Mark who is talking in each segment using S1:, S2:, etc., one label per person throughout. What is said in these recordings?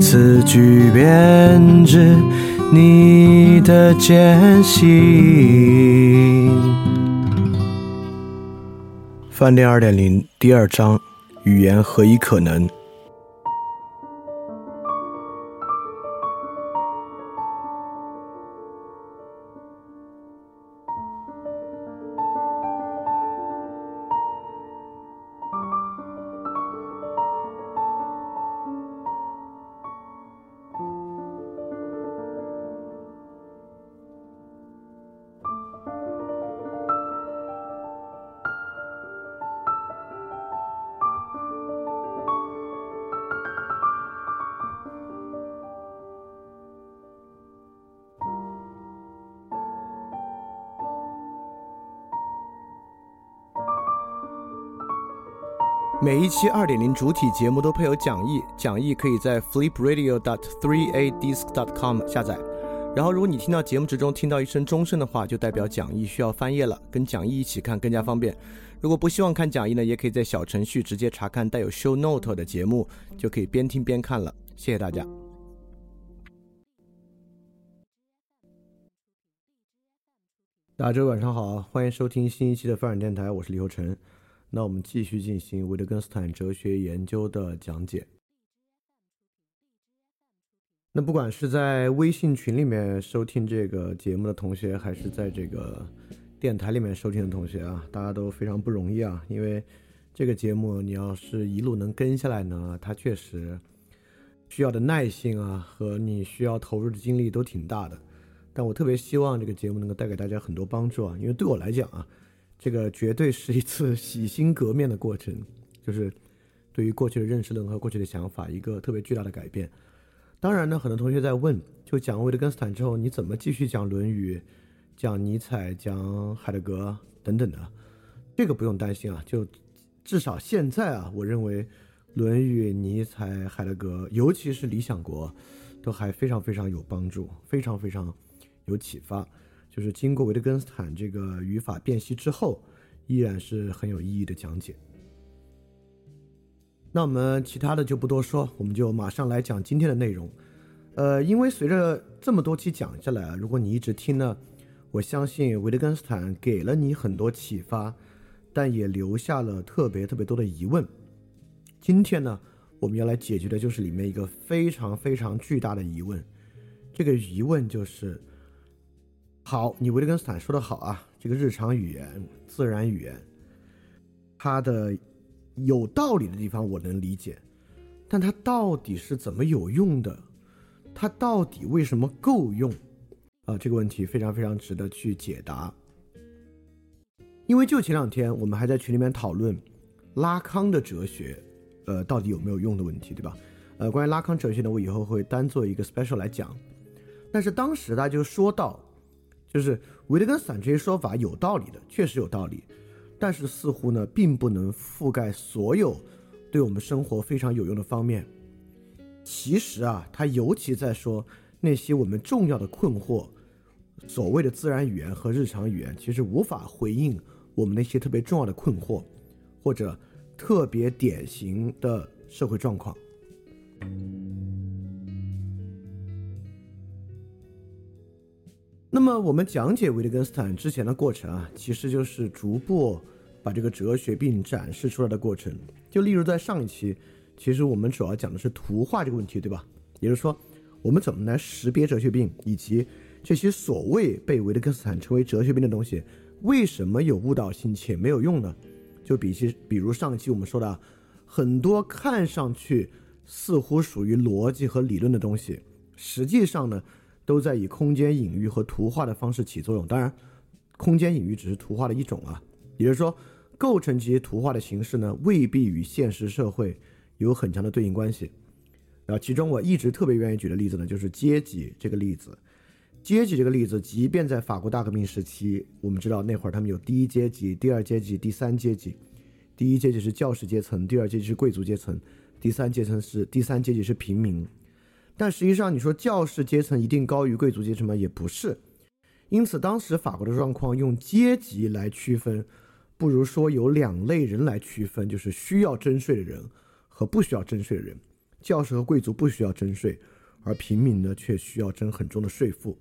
S1: 此句便知你的艰辛。饭店二点零第二章语言何以可能？每一期二点零主体节目都配有讲义，讲义可以在 flipradio.dot3adisc.dot.com 下载。然后，如果你听到节目之中听到一声钟声的话，就代表讲义需要翻页了，跟讲义一起看更加方便。如果不希望看讲义呢，也可以在小程序直接查看带有 show note 的节目，就可以边听边看了。谢谢大家。大家晚上好，欢迎收听新一期的发展电台，我是李厚成。那我们继续进行维特根斯坦哲学研究的讲解。那不管是在微信群里面收听这个节目的同学，还是在这个电台里面收听的同学啊，大家都非常不容易啊。因为这个节目你要是一路能跟下来呢，它确实需要的耐性啊和你需要投入的精力都挺大的。但我特别希望这个节目能够带给大家很多帮助啊，因为对我来讲啊。这个绝对是一次 洗心革面的过程，就是对于过去的认识论和过去的想法一个特别巨大的改变。当然呢，很多同学在问，就讲维特根斯坦之后，你怎么继续讲《论语》、讲尼采、讲海德格等等的？这个不用担心啊，就至少现在啊，我认为《论语》、尼采、海德格，尤其是《理想国》，都还非常非常有帮助，非常非常有启发。就是经过维特根斯坦这个语法辨析之后，依然是很有意义的讲解。那我们其他的就不多说，我们就马上来讲今天的内容。呃，因为随着这么多期讲下来啊，如果你一直听呢，我相信维特根斯坦给了你很多启发，但也留下了特别特别多的疑问。今天呢，我们要来解决的就是里面一个非常非常巨大的疑问，这个疑问就是。好，你维特根斯坦说的好啊，这个日常语言、自然语言，它的有道理的地方我能理解，但它到底是怎么有用的？它到底为什么够用？啊，这个问题非常非常值得去解答。因为就前两天我们还在群里面讨论拉康的哲学，呃，到底有没有用的问题，对吧？呃，关于拉康哲学呢，我以后会单做一个 special 来讲。但是当时大家就说到。就是维特根斯坦这些说法有道理的，确实有道理，但是似乎呢，并不能覆盖所有对我们生活非常有用的方面。其实啊，他尤其在说那些我们重要的困惑，所谓的自然语言和日常语言，其实无法回应我们那些特别重要的困惑，或者特别典型的社会状况。那么我们讲解维特根斯坦之前的过程啊，其实就是逐步把这个哲学病展示出来的过程。就例如在上一期，其实我们主要讲的是图画这个问题，对吧？也就是说，我们怎么来识别哲学病，以及这些所谓被维特根斯坦称为哲学病的东西，为什么有误导性且没有用呢？就比起，比如上一期我们说的很多看上去似乎属于逻辑和理论的东西，实际上呢？都在以空间隐喻和图画的方式起作用。当然，空间隐喻只是图画的一种啊。也就是说，构成这些图画的形式呢，未必与现实社会有很强的对应关系。然后其中我一直特别愿意举的例子呢，就是阶级这个例子。阶级这个例子，即便在法国大革命时期，我们知道那会儿他们有第一阶级、第二阶级、第三阶级。第一阶级是教士阶层，第二阶级是贵族阶层，第三阶层是第三阶级是平民。但实际上，你说教士阶层一定高于贵族阶层吗？也不是。因此，当时法国的状况用阶级来区分，不如说有两类人来区分，就是需要征税的人和不需要征税的人。教士和贵族不需要征税，而平民呢却需要征很重的税负。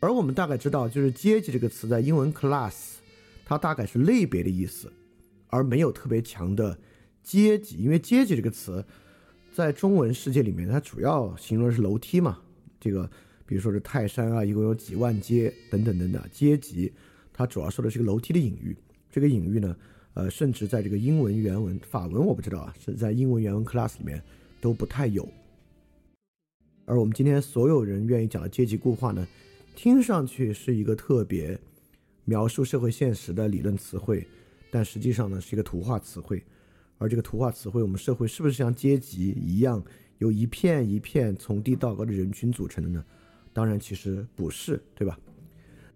S1: 而我们大概知道，就是阶级这个词在英文 class，它大概是类别的意思，而没有特别强的阶级。因为阶级这个词在中文世界里面，它主要形容的是楼梯嘛。这个比如说是泰山啊，一共有几万阶等等等等。阶级它主要说的是个楼梯的隐喻。这个隐喻呢？呃，甚至在这个英文原文、法文我不知道啊，是在英文原文 class 里面都不太有。而我们今天所有人愿意讲的阶级固化呢，听上去是一个特别描述社会现实的理论词汇，但实际上呢是一个图画词汇。而这个图画词汇，我们社会是不是像阶级一样由一片一片从低到高的人群组成的呢？当然，其实不是，对吧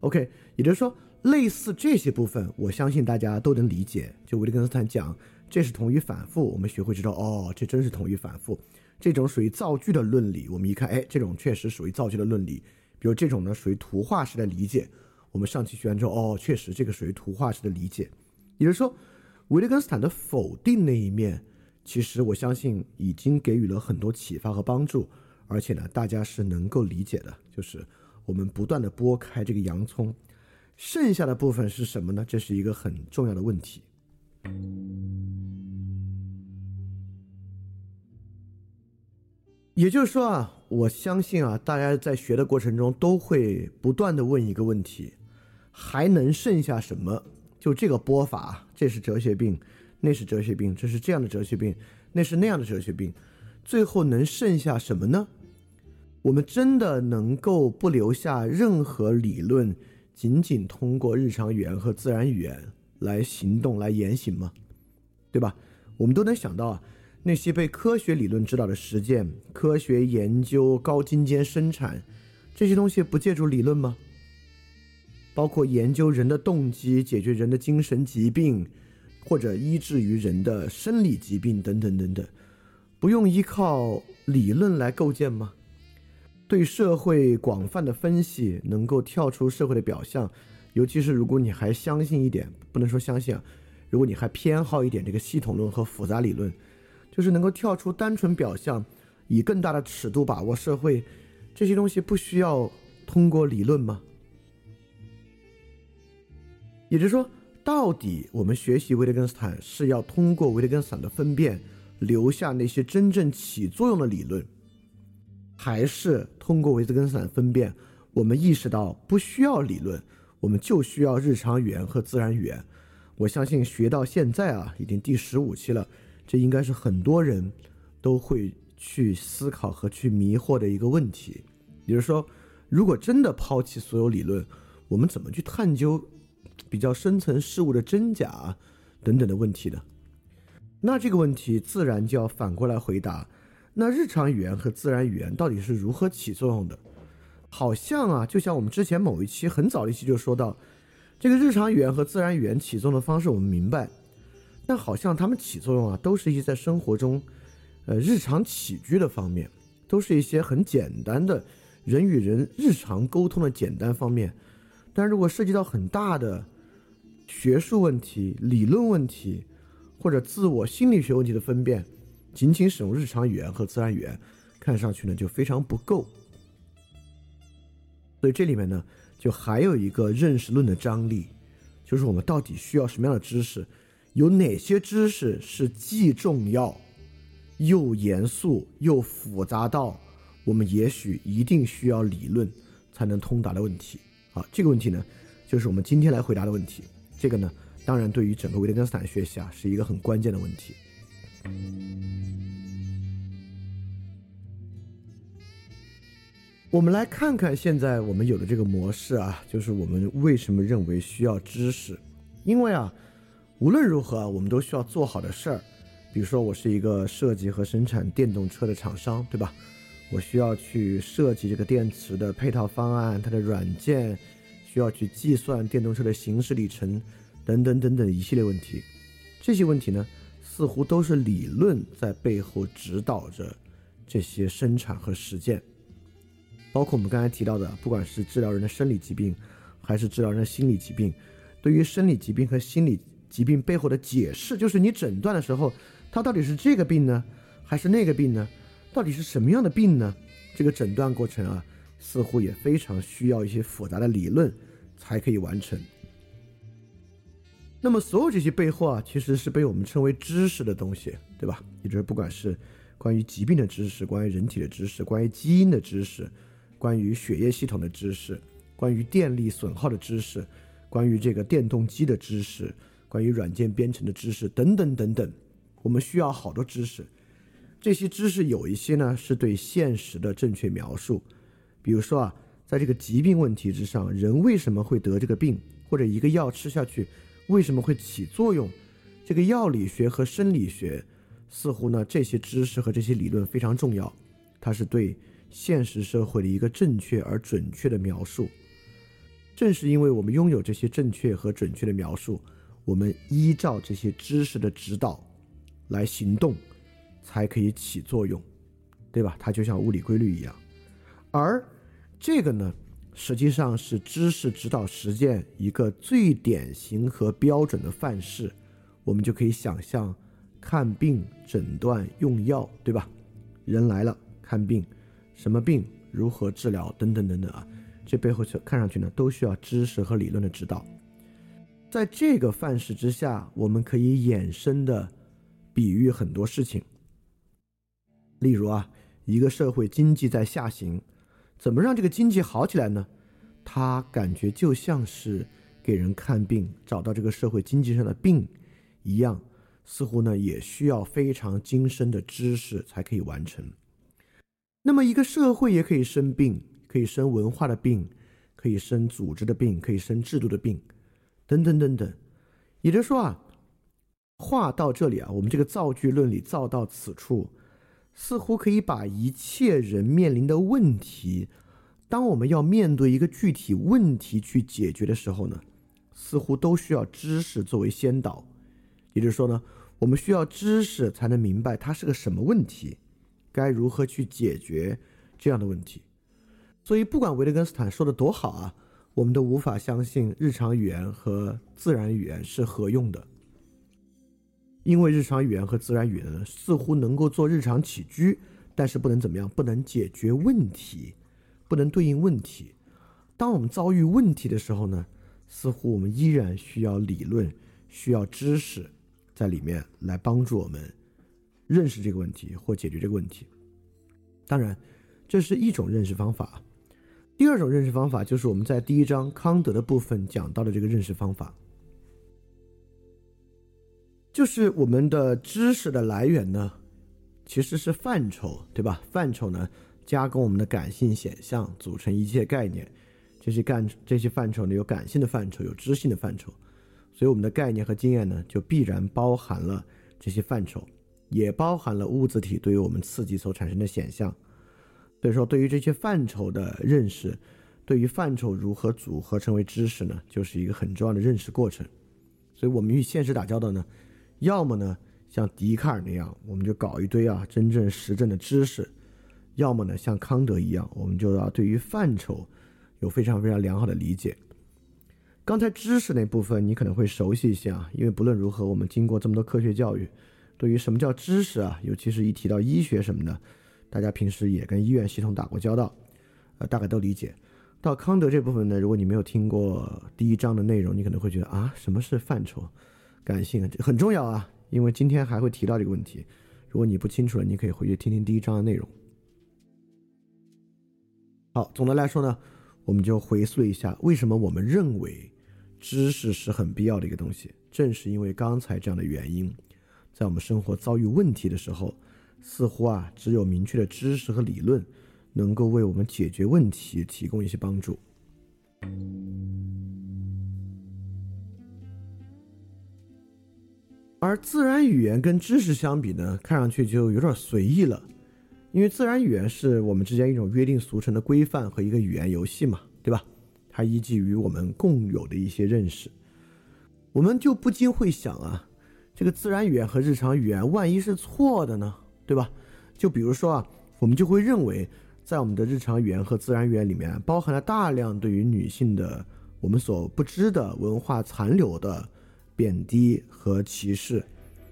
S1: ？OK，也就是说。类似这些部分，我相信大家都能理解。就维特根斯坦讲，这是同语反复，我们学会知道，哦，这真是同语反复。这种属于造句的论理，我们一看，哎，这种确实属于造句的论理。比如这种呢，属于图画式的理解。我们上期学完之后，哦，确实这个属于图画式的理解。也就是说，维特根斯坦的否定那一面，其实我相信已经给予了很多启发和帮助，而且呢，大家是能够理解的。就是我们不断的剥开这个洋葱。剩下的部分是什么呢？这是一个很重要的问题。也就是说啊，我相信啊，大家在学的过程中都会不断的问一个问题：还能剩下什么？就这个播法，这是哲学病，那是哲学病，这是这样的哲学病，那是那样的哲学病，最后能剩下什么呢？我们真的能够不留下任何理论？仅仅通过日常语言和自然语言来行动、来言行吗？对吧？我们都能想到啊，那些被科学理论指导的实践、科学研究、高精尖生产这些东西，不借助理论吗？包括研究人的动机、解决人的精神疾病，或者医治于人的生理疾病等等等等，不用依靠理论来构建吗？对社会广泛的分析，能够跳出社会的表象，尤其是如果你还相信一点，不能说相信啊，如果你还偏好一点这个系统论和复杂理论，就是能够跳出单纯表象，以更大的尺度把握社会，这些东西不需要通过理论吗？也就是说，到底我们学习维特根斯坦是要通过维特根斯坦的分辨，留下那些真正起作用的理论？还是通过维特根斯坦分辨，我们意识到不需要理论，我们就需要日常语言和自然语言。我相信学到现在啊，已经第十五期了，这应该是很多人都会去思考和去迷惑的一个问题。也就是说，如果真的抛弃所有理论，我们怎么去探究比较深层事物的真假等等的问题的？那这个问题自然就要反过来回答。那日常语言和自然语言到底是如何起作用的？好像啊，就像我们之前某一期很早一期就说到，这个日常语言和自然语言起作用的方式我们明白，但好像它们起作用啊，都是一些在生活中，呃，日常起居的方面，都是一些很简单的人与人日常沟通的简单方面。但如果涉及到很大的学术问题、理论问题或者自我心理学问题的分辨。仅仅使用日常语言和自然语言，看上去呢就非常不够。所以这里面呢，就还有一个认识论的张力，就是我们到底需要什么样的知识？有哪些知识是既重要又严肃又复杂到我们也许一定需要理论才能通达的问题？好，这个问题呢，就是我们今天来回答的问题。这个呢，当然对于整个维特根斯坦学习啊，是一个很关键的问题。我们来看看现在我们有的这个模式啊，就是我们为什么认为需要知识？因为啊，无论如何啊，我们都需要做好的事儿，比如说，我是一个设计和生产电动车的厂商，对吧？我需要去设计这个电池的配套方案，它的软件，需要去计算电动车的行驶里程，等等等等一系列问题。这些问题呢，似乎都是理论在背后指导着这些生产和实践。包括我们刚才提到的，不管是治疗人的生理疾病，还是治疗人的心理疾病，对于生理疾病和心理疾病背后的解释，就是你诊断的时候，它到底是这个病呢，还是那个病呢？到底是什么样的病呢？这个诊断过程啊，似乎也非常需要一些复杂的理论才可以完成。那么，所有这些背后啊，其实是被我们称为知识的东西，对吧？也就是不管是关于疾病的知识、关于人体的知识、关于基因的知识、关于血液系统的知识、关于电力损耗的知识、关于这个电动机的知识、关于软件编程的知识等等等等，我们需要好多知识。这些知识有一些呢是对现实的正确描述，比如说啊，在这个疾病问题之上，人为什么会得这个病，或者一个药吃下去为什么会起作用，这个药理学和生理学似乎呢这些知识和这些理论非常重要，它是对现实社会的一个正确而准确的描述。正是因为我们拥有这些正确和准确的描述，我们依照这些知识的指导来行动。才可以起作用，对吧？它就像物理规律一样，而这个呢，实际上是知识指导实践一个最典型和标准的范式。我们就可以想象，看病、诊断、用药，对吧？人来了，看病，什么病，如何治疗，等等等等啊，这背后是看上去呢，都需要知识和理论的指导。在这个范式之下，我们可以衍生的比喻很多事情。例如啊，一个社会经济在下行，怎么让这个经济好起来呢？他感觉就像是给人看病，找到这个社会经济上的病一样，似乎呢也需要非常精深的知识才可以完成。那么一个社会也可以生病，可以生文化的病，可以生组织的病，可以生制度的病，等等等等。也就是说啊，话到这里啊，我们这个造句论里造到此处。似乎可以把一切人面临的问题，当我们要面对一个具体问题去解决的时候呢，似乎都需要知识作为先导。也就是说呢，我们需要知识才能明白它是个什么问题，该如何去解决这样的问题。所以，不管维特根斯坦说的多好啊，我们都无法相信日常语言和自然语言是合用的。因为日常语言和自然语言似乎能够做日常起居，但是不能怎么样，不能解决问题，不能对应问题。当我们遭遇问题的时候呢，似乎我们依然需要理论，需要知识在里面来帮助我们认识这个问题或解决这个问题。当然，这是一种认识方法。第二种认识方法就是我们在第一章康德的部分讲到的这个认识方法。就是我们的知识的来源呢，其实是范畴，对吧？范畴呢，加工我们的感性显象，组成一切概念。这些干这些范畴呢，有感性的范畴，有知性的范畴。所以我们的概念和经验呢，就必然包含了这些范畴，也包含了物质体对于我们刺激所产生的显象。所以说，对于这些范畴的认识，对于范畴如何组合成为知识呢，就是一个很重要的认识过程。所以我们与现实打交道呢。要么呢，像笛卡尔那样，我们就搞一堆啊真正实证的知识；要么呢，像康德一样，我们就要对于范畴有非常非常良好的理解。刚才知识那部分你可能会熟悉一些啊，因为不论如何，我们经过这么多科学教育，对于什么叫知识啊，尤其是一提到医学什么的，大家平时也跟医院系统打过交道，呃，大概都理解。到康德这部分呢，如果你没有听过第一章的内容，你可能会觉得啊，什么是范畴？感性很重要啊，因为今天还会提到这个问题。如果你不清楚了，你可以回去听听第一章的内容。好，总的来说呢，我们就回溯一下，为什么我们认为知识是很必要的一个东西。正是因为刚才这样的原因，在我们生活遭遇问题的时候，似乎啊，只有明确的知识和理论，能够为我们解决问题提供一些帮助。而自然语言跟知识相比呢，看上去就有点随意了，因为自然语言是我们之间一种约定俗成的规范和一个语言游戏嘛，对吧？它依据于我们共有的一些认识，我们就不禁会想啊，这个自然语言和日常语言万一是错的呢，对吧？就比如说啊，我们就会认为，在我们的日常语言和自然语言里面，包含了大量对于女性的我们所不知的文化残留的。贬低和歧视，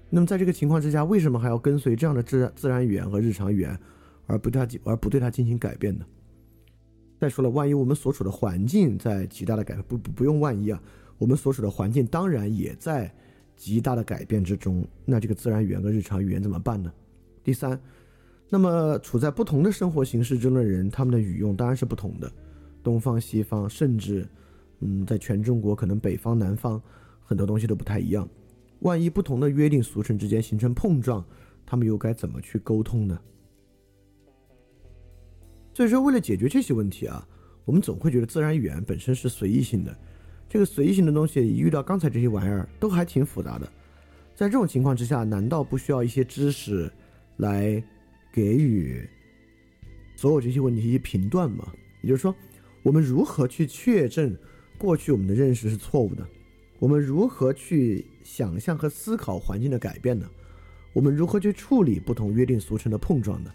S1: 那么在这个情况之下，为什么还要跟随这样的自自然语言和日常语言，而不对它而不对它进行改变呢？再说了，万一我们所处的环境在极大的改变，不不不用万一啊，我们所处的环境当然也在极大的改变之中，那这个自然语言和日常语言怎么办呢？第三，那么处在不同的生活形式中的人，他们的语用当然是不同的，东方西方，甚至嗯，在全中国可能北方南方。很多东西都不太一样，万一不同的约定俗成之间形成碰撞，他们又该怎么去沟通呢？所以说，为了解决这些问题啊，我们总会觉得自然语言本身是随意性的，这个随意性的东西一遇到刚才这些玩意儿都还挺复杂的。在这种情况之下，难道不需要一些知识来给予所有这些问题一些评断吗？也就是说，我们如何去确证过去我们的认识是错误的？我们如何去想象和思考环境的改变呢？我们如何去处理不同约定俗成的碰撞呢？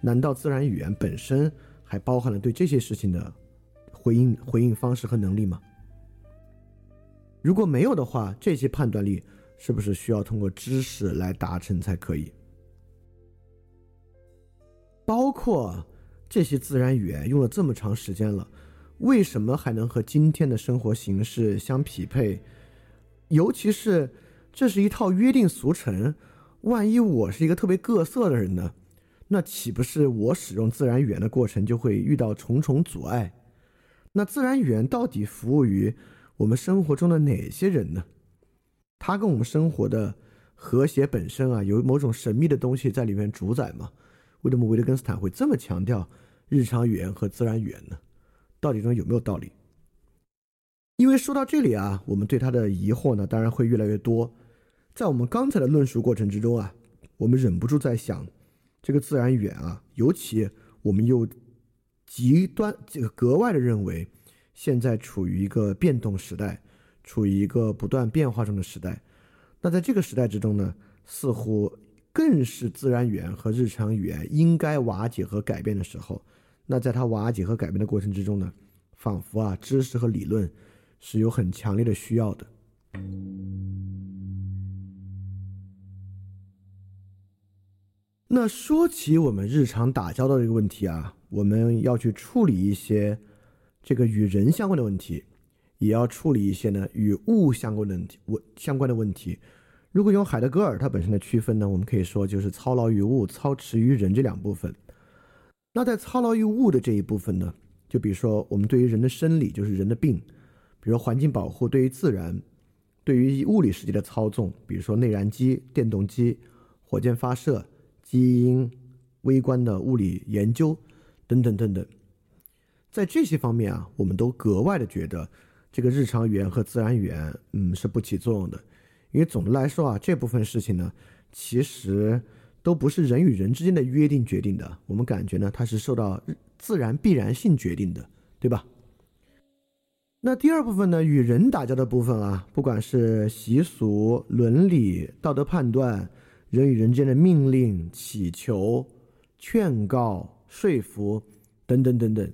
S1: 难道自然语言本身还包含了对这些事情的回应回应方式和能力吗？如果没有的话，这些判断力是不是需要通过知识来达成才可以？包括这些自然语言用了这么长时间了，为什么还能和今天的生活形式相匹配？尤其是，这是一套约定俗成。万一我是一个特别各色的人呢？那岂不是我使用自然语言的过程就会遇到重重阻碍？那自然语言到底服务于我们生活中的哪些人呢？它跟我们生活的和谐本身啊，有某种神秘的东西在里面主宰吗？为什么维特根斯坦会这么强调日常语言和自然语言呢？到底中有没有道理？因为说到这里啊，我们对他的疑惑呢，当然会越来越多。在我们刚才的论述过程之中啊，我们忍不住在想，这个自然语言啊，尤其我们又极端这个格外的认为，现在处于一个变动时代，处于一个不断变化中的时代。那在这个时代之中呢，似乎更是自然语言和日常语言应该瓦解和改变的时候。那在它瓦解和改变的过程之中呢，仿佛啊，知识和理论。是有很强烈的需要的。那说起我们日常打交道这个问题啊，我们要去处理一些这个与人相关的问题，也要处理一些呢与物相关的问题。问相关的问题，如果用海德格尔他本身的区分呢，我们可以说就是操劳于物、操持于人这两部分。那在操劳于物的这一部分呢，就比如说我们对于人的生理，就是人的病。比如环境保护对于自然，对于物理世界的操纵，比如说内燃机、电动机、火箭发射、基因、微观的物理研究等等等等，在这些方面啊，我们都格外的觉得这个日常语言和自然语言，嗯，是不起作用的。因为总的来说啊，这部分事情呢，其实都不是人与人之间的约定决定的，我们感觉呢，它是受到自然必然性决定的，对吧？那第二部分呢，与人打交道的部分啊，不管是习俗、伦理、道德判断，人与人间的命令、祈求、劝告、说服等等等等，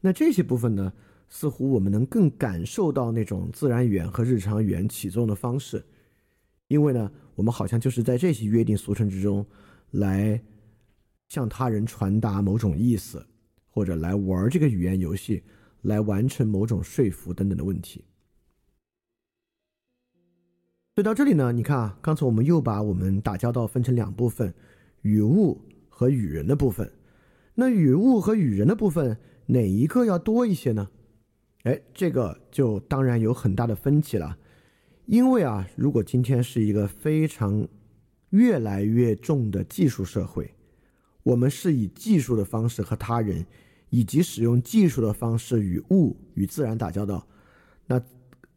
S1: 那这些部分呢，似乎我们能更感受到那种自然语言和日常语言起作用的方式，因为呢，我们好像就是在这些约定俗成之中，来向他人传达某种意思，或者来玩这个语言游戏。来完成某种说服等等的问题。所以到这里呢，你看啊，刚才我们又把我们打交道分成两部分，与物和与人的部分。那与物和与人的部分，哪一个要多一些呢？哎，这个就当然有很大的分歧了。因为啊，如果今天是一个非常越来越重的技术社会，我们是以技术的方式和他人。以及使用技术的方式与物与自然打交道，那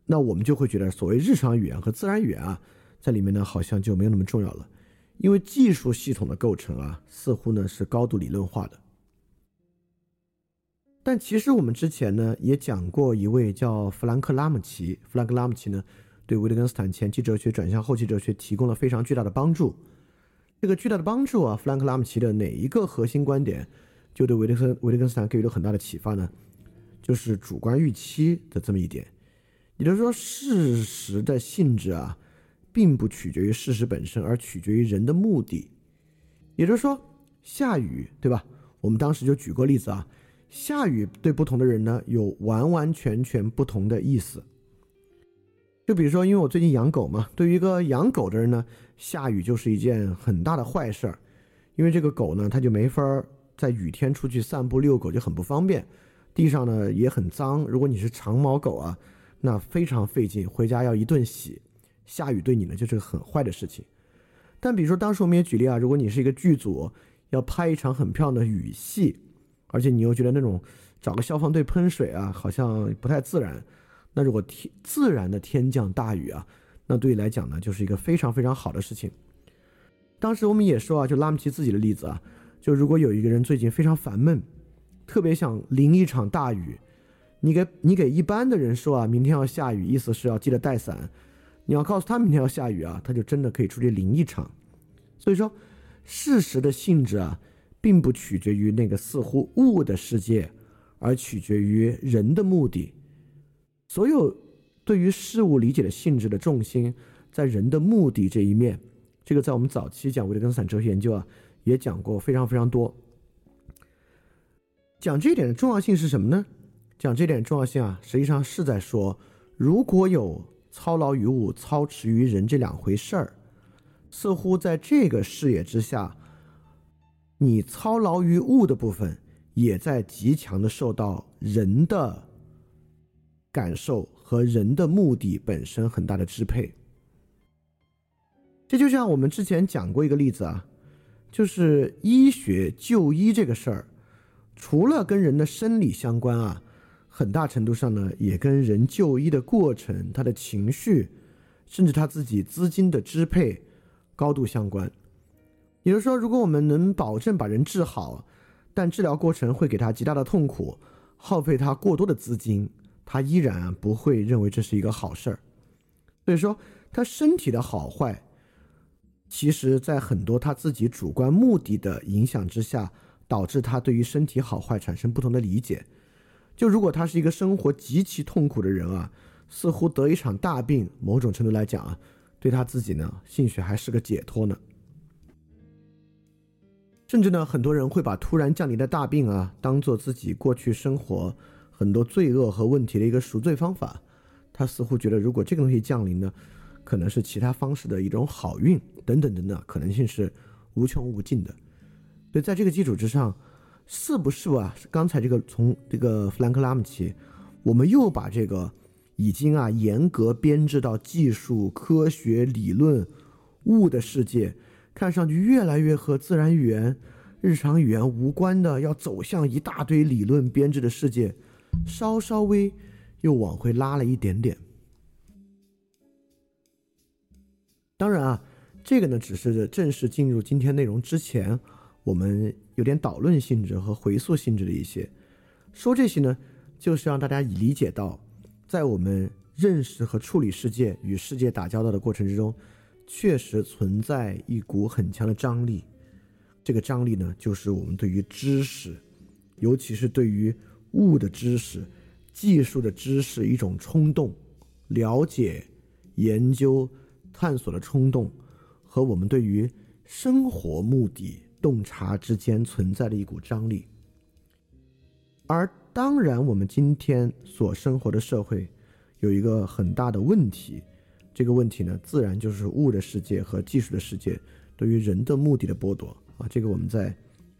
S1: 那我们就会觉得所谓日常语言和自然语言啊，在里面呢好像就没有那么重要了，因为技术系统的构成啊，似乎呢是高度理论化的。但其实我们之前呢也讲过一位叫弗兰克拉姆齐，弗兰克拉姆齐呢对维特根斯坦前期哲学转向后期哲学提供了非常巨大的帮助。这个巨大的帮助啊，弗兰克拉姆齐的哪一个核心观点就对维特根维特根斯坦给予了很大的启发呢？就是主观预期的这么一点，也就是说，事实的性质啊，并不取决于事实本身，而取决于人的目的。也就是说，下雨对吧？我们当时就举过例子啊。下雨对不同的人呢，有完完全全不同的意思。就比如说，因为我最近养狗嘛，对于一个养狗的人呢，下雨就是一件很大的坏事儿，因为这个狗呢，它就没法在雨天出去散步遛狗，就很不方便。地上呢也很脏，如果你是长毛狗啊，那非常费劲，回家要一顿洗。下雨对你呢就是个很坏的事情。但比如说，当时我们也举例啊，如果你是一个剧组，要拍一场很漂亮的雨戏。而且你又觉得那种找个消防队喷水啊，好像不太自然。那如果天自然的天降大雨啊，那对你来讲呢，就是一个非常非常好的事情。当时我们也说啊，就拉姆齐自己的例子啊，就如果有一个人最近非常烦闷，特别想淋一场大雨，你给你给一般的人说啊，明天要下雨，意思是要记得带伞。你要告诉他明天要下雨啊，他就真的可以出去淋一场。所以说，事实的性质啊。并不取决于那个似乎物的世界，而取决于人的目的。所有对于事物理解的性质的重心，在人的目的这一面。这个在我们早期讲维特根斯坦哲学研究啊，也讲过非常非常多。讲这一点的重要性是什么呢？讲这点重要性啊，实际上是在说，如果有操劳于物、操持于人这两回事儿，似乎在这个视野之下。你操劳于物的部分，也在极强的受到人的感受和人的目的本身很大的支配。这就像我们之前讲过一个例子啊，就是医学就医这个事儿，除了跟人的生理相关啊，很大程度上呢，也跟人就医的过程、他的情绪，甚至他自己资金的支配高度相关。也就是说，如果我们能保证把人治好，但治疗过程会给他极大的痛苦，耗费他过多的资金，他依然不会认为这是一个好事儿。所以说，他身体的好坏，其实在很多他自己主观目的的影响之下，导致他对于身体好坏产生不同的理解。就如果他是一个生活极其痛苦的人啊，似乎得一场大病，某种程度来讲啊，对他自己呢，兴许还是个解脱呢。甚至呢，很多人会把突然降临的大病啊，当做自己过去生活很多罪恶和问题的一个赎罪方法。他似乎觉得，如果这个东西降临呢，可能是其他方式的一种好运等等等等，可能性是无穷无尽的。所以在这个基础之上，是不是啊？刚才这个从这个弗兰克拉姆齐，我们又把这个已经啊严格编制到技术、科学、理论、物的世界。看上去越来越和自然语言、日常语言无关的，要走向一大堆理论编制的世界，稍稍微又往回拉了一点点。当然啊，这个呢只是正式进入今天内容之前，我们有点导论性质和回溯性质的一些说这些呢，就是让大家理解到，在我们认识和处理世界与世界打交道的过程之中。确实存在一股很强的张力，这个张力呢，就是我们对于知识，尤其是对于物的知识、技术的知识一种冲动、了解、研究、探索的冲动，和我们对于生活目的洞察之间存在的一股张力。而当然，我们今天所生活的社会有一个很大的问题。这个问题呢，自然就是物的世界和技术的世界对于人的目的的剥夺啊。这个我们在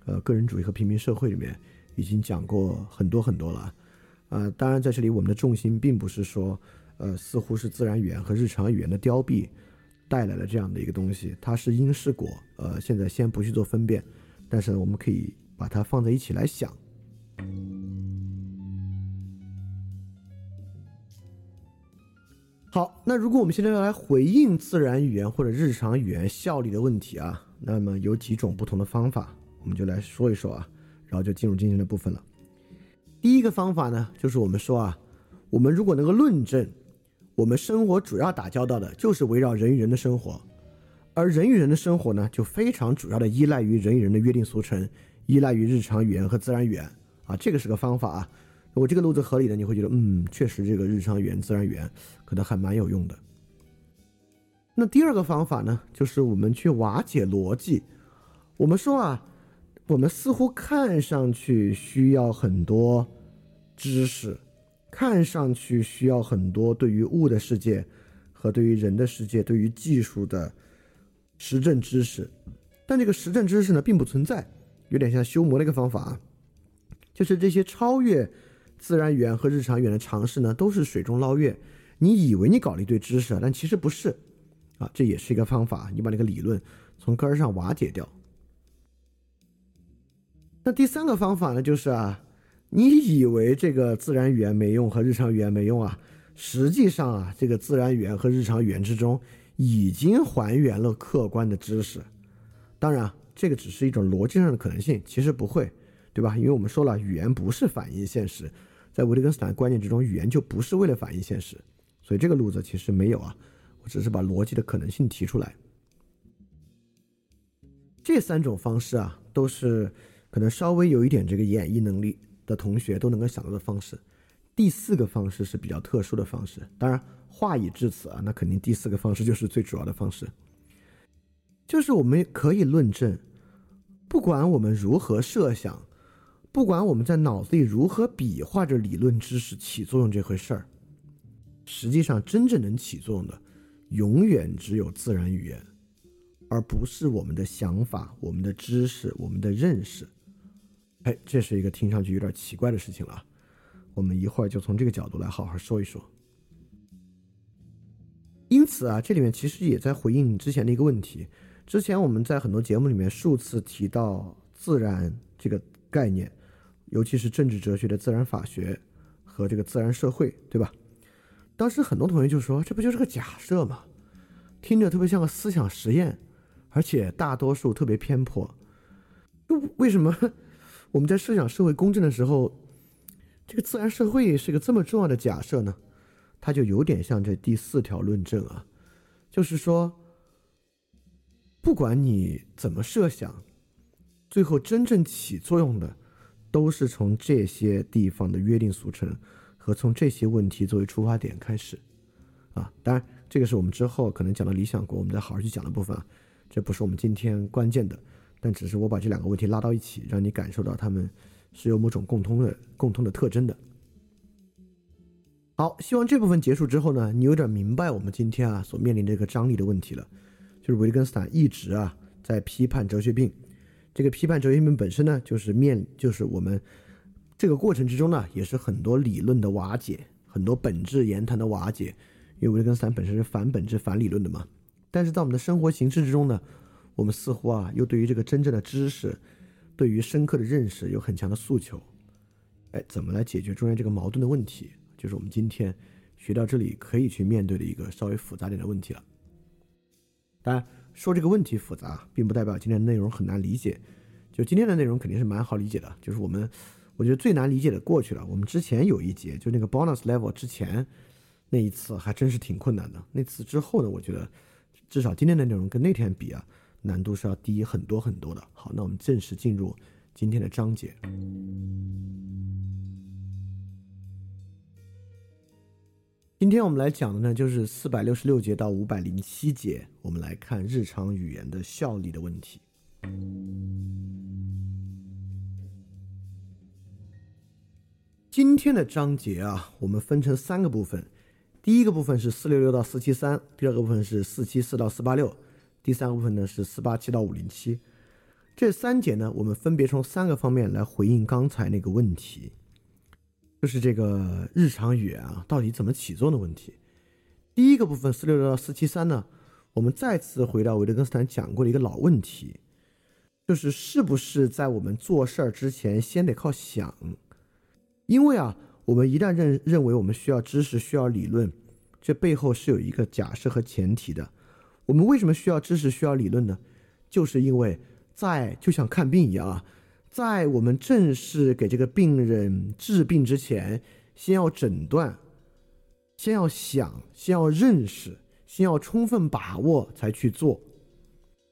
S1: 呃个人主义和平民社会里面已经讲过很多很多了啊。当然，在这里我们的重心并不是说，呃，似乎是自然语言和日常语言的凋敝带来了这样的一个东西，它是因是果。呃，现在先不去做分辨，但是我们可以把它放在一起来想。好，那如果我们现在要来回应自然语言或者日常语言效力的问题啊，那么有几种不同的方法，我们就来说一说啊，然后就进入今天的部分了。第一个方法呢，就是我们说啊，我们如果能够论证，我们生活主要打交道的就是围绕人与人的生活，而人与人的生活呢，就非常主要的依赖于人与人的约定俗成，依赖于日常语言和自然语言啊，这个是个方法啊。如果这个路子合理的，你会觉得，嗯，确实这个日常语言、自然语言可能还蛮有用的。那第二个方法呢，就是我们去瓦解逻辑。我们说啊，我们似乎看上去需要很多知识，看上去需要很多对于物的世界和对于人的世界、对于技术的实证知识，但这个实证知识呢，并不存在，有点像修魔的一个方法啊，就是这些超越。自然语言和日常语言的尝试呢，都是水中捞月。你以为你搞了一堆知识，但其实不是，啊，这也是一个方法。你把那个理论从根儿上瓦解掉。那第三个方法呢，就是啊，你以为这个自然语言没用和日常语言没用啊，实际上啊，这个自然语言和日常语言之中已经还原了客观的知识。当然，这个只是一种逻辑上的可能性，其实不会，对吧？因为我们说了，语言不是反映现实。在维特根斯坦观念之中，语言就不是为了反映现实，所以这个路子其实没有啊。我只是把逻辑的可能性提出来。这三种方式啊，都是可能稍微有一点这个演绎能力的同学都能够想到的方式。第四个方式是比较特殊的方式，当然话已至此啊，那肯定第四个方式就是最主要的方式，就是我们可以论证，不管我们如何设想。不管我们在脑子里如何比划着理论知识起作用这回事儿，实际上真正能起作用的，永远只有自然语言，而不是我们的想法、我们的知识、我们的认识。哎，这是一个听上去有点奇怪的事情了。我们一会儿就从这个角度来好好说一说。因此啊，这里面其实也在回应你之前的一个问题。之前我们在很多节目里面数次提到自然这个概念。尤其是政治哲学的自然法学和这个自然社会，对吧？当时很多同学就说：“这不就是个假设吗？听着特别像个思想实验，而且大多数特别偏颇。为什么我们在设想社会公正的时候，这个自然社会是个这么重要的假设呢？它就有点像这第四条论证啊，就是说，不管你怎么设想，最后真正起作用的。”都是从这些地方的约定俗成和从这些问题作为出发点开始，啊，当然这个是我们之后可能讲到理想国，我们再好好去讲的部分啊，这不是我们今天关键的，但只是我把这两个问题拉到一起，让你感受到他们是有某种共通的共通的特征的。好，希望这部分结束之后呢，你有点明白我们今天啊所面临这个张力的问题了，就是维根斯坦一直啊在批判哲学病。这个批判哲学病本身呢，就是面，就是我们这个过程之中呢，也是很多理论的瓦解，很多本质言谈的瓦解。因为维根斯坦本身是反本质、反理论的嘛。但是在我们的生活形式之中呢，我们似乎啊，又对于这个真正的知识，对于深刻的认识有很强的诉求。哎，怎么来解决中间这个矛盾的问题？就是我们今天学到这里可以去面对的一个稍微复杂点的问题了。当然。说这个问题复杂，并不代表今天的内容很难理解。就今天的内容肯定是蛮好理解的，就是我们我觉得最难理解的过去了。我们之前有一节，就那个 bonus level 之前那一次还真是挺困难的。那次之后呢，我觉得至少今天的内容跟那天比啊，难度是要低很多很多的。好，那我们正式进入今天的章节。今天我们来讲的呢，就是四百六十六节到五百零七节，我们来看日常语言的效力的问题。今天的章节啊，我们分成三个部分，第一个部分是四六六到四七三，第二个部分是四七四到四八六，第三个部分呢是四八七到五零七。这三节呢，我们分别从三个方面来回应刚才那个问题。就是这个日常语言啊，到底怎么起作用的问题。第一个部分四六六到四七三呢，我们再次回到维特根斯坦讲过的一个老问题，就是是不是在我们做事儿之前先得靠想？因为啊，我们一旦认认为我们需要知识、需要理论，这背后是有一个假设和前提的。我们为什么需要知识、需要理论呢？就是因为在就像看病一样啊，在我们正式给这个病人治病之前，先要诊断，先要想，先要认识，先要充分把握才去做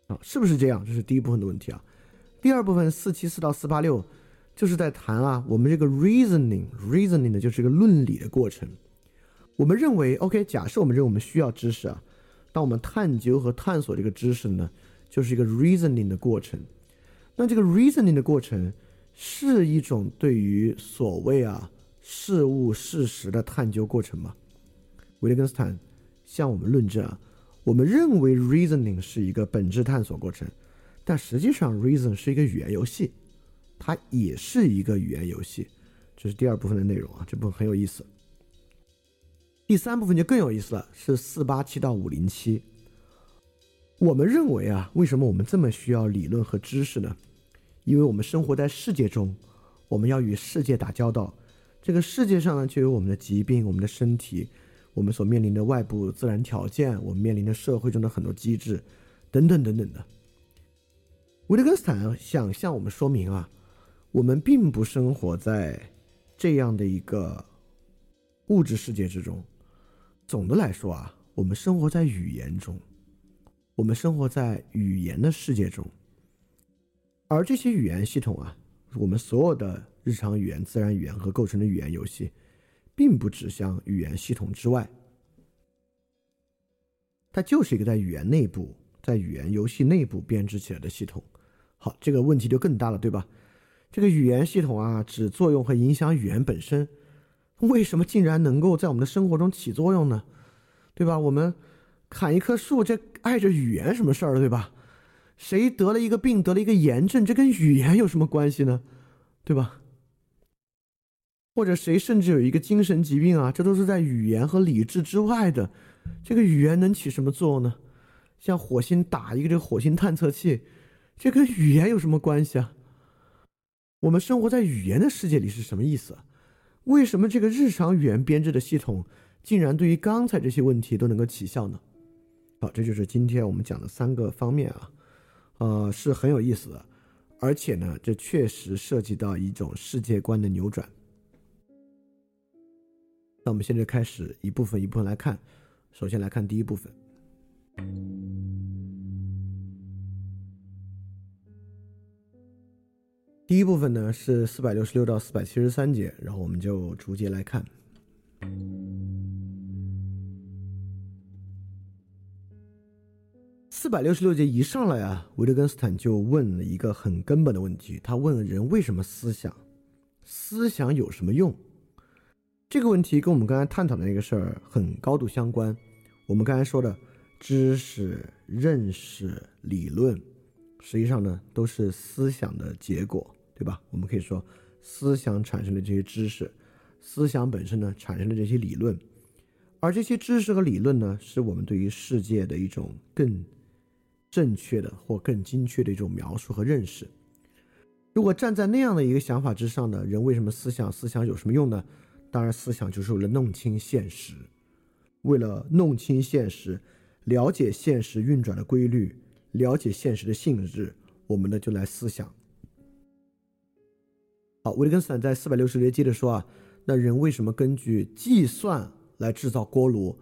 S1: 啊，是不是这样？这是第一部分的问题啊。第二部分四七四到四八六，就是在谈啊，我们这个 reasoning，reasoning 的就是一个论理的过程。我们认为，OK，假设我们认为我们需要知识啊，当我们探究和探索这个知识呢，就是一个 reasoning 的过程。那这个 reasoning 的过程是一种对于所谓啊事物事实的探究过程吗？维特根斯坦向我们论证啊，我们认为 reasoning 是一个本质探索过程。但实际上，reason 是一个语言游戏，它也是一个语言游戏。这是第二部分的内容啊，这部分很有意思。第三部分就更有意思了，是四八七到五零七。我们认为啊，为什么我们这么需要理论和知识呢？因为我们生活在世界中，我们要与世界打交道。这个世界上呢，就有我们的疾病、我们的身体、我们所面临的外部自然条件、我们面临的社会中的很多机制，等等等等的。维特根斯坦想向我们说明啊，我们并不生活在这样的一个物质世界之中。总的来说啊，我们生活在语言中，我们生活在语言的世界中。而这些语言系统啊，我们所有的日常语言、自然语言和构成的语言游戏，并不指向语言系统之外，它就是一个在语言内部、在语言游戏内部编织起来的系统。好，这个问题就更大了，对吧？这个语言系统啊，只作用和影响语言本身，为什么竟然能够在我们的生活中起作用呢？对吧？我们砍一棵树，这碍着语言什么事儿了，对吧？谁得了一个病，得了一个炎症，这跟语言有什么关系呢？对吧？或者谁甚至有一个精神疾病啊，这都是在语言和理智之外的，这个语言能起什么作用呢？像火星打一个这个火星探测器。这跟语言有什么关系啊？我们生活在语言的世界里是什么意思？为什么这个日常语言编制的系统竟然对于刚才这些问题都能够起效呢？好，这就是今天我们讲的三个方面啊，呃，是很有意思的，而且呢，这确实涉及到一种世界观的扭转。那我们现在开始一部分一部分来看，首先来看第一部分。第一部分呢是四百六十六到四百七十三节，然后我们就逐节来看。四百六十六节一上来啊，维特根斯坦就问了一个很根本的问题，他问人为什么思想，思想有什么用？这个问题跟我们刚才探讨的那个事儿很高度相关。我们刚才说的知识、认识、理论，实际上呢都是思想的结果。对吧？我们可以说，思想产生的这些知识，思想本身呢产生的这些理论，而这些知识和理论呢，是我们对于世界的一种更正确的或更精确的一种描述和认识。如果站在那样的一个想法之上呢，人为什么思想？思想有什么用呢？当然，思想就是为了弄清现实，为了弄清现实，了解现实运转的规律，了解现实的性质，我们呢就来思想。好，维特根斯坦在四百六十节接着说啊，那人为什么根据计算来制造锅炉，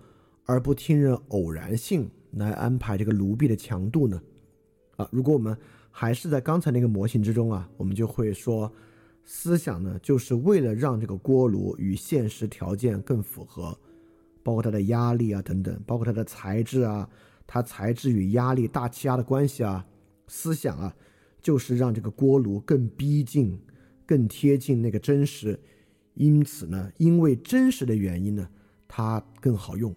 S1: 而不听任偶然性来安排这个炉壁的强度呢？啊，如果我们还是在刚才那个模型之中啊，我们就会说，思想呢，就是为了让这个锅炉与现实条件更符合，包括它的压力啊等等，包括它的材质啊，它材质与压力、大气压的关系啊，思想啊，就是让这个锅炉更逼近。更贴近那个真实，因此呢，因为真实的原因呢，它更好用。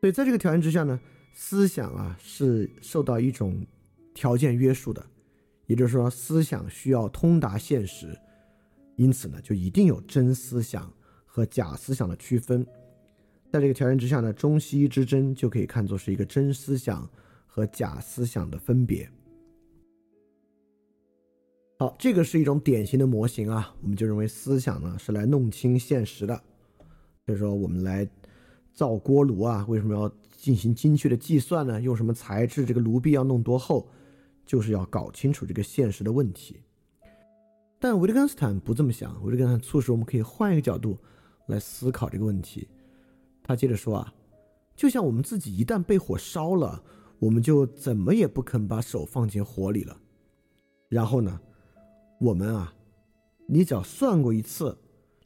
S1: 所以在这个条件之下呢，思想啊是受到一种条件约束的，也就是说，思想需要通达现实，因此呢，就一定有真思想和假思想的区分。在这个条件之下呢，中西医之争就可以看作是一个真思想和假思想的分别。好，这个是一种典型的模型啊，我们就认为思想呢是来弄清现实的，所以说我们来造锅炉啊，为什么要进行精确的计算呢？用什么材质？这个炉壁要弄多厚？就是要搞清楚这个现实的问题。但维特根斯坦不这么想，维特根斯坦促使我们可以换一个角度来思考这个问题。他接着说啊，就像我们自己一旦被火烧了，我们就怎么也不肯把手放进火里了。然后呢，我们啊，你只要算过一次，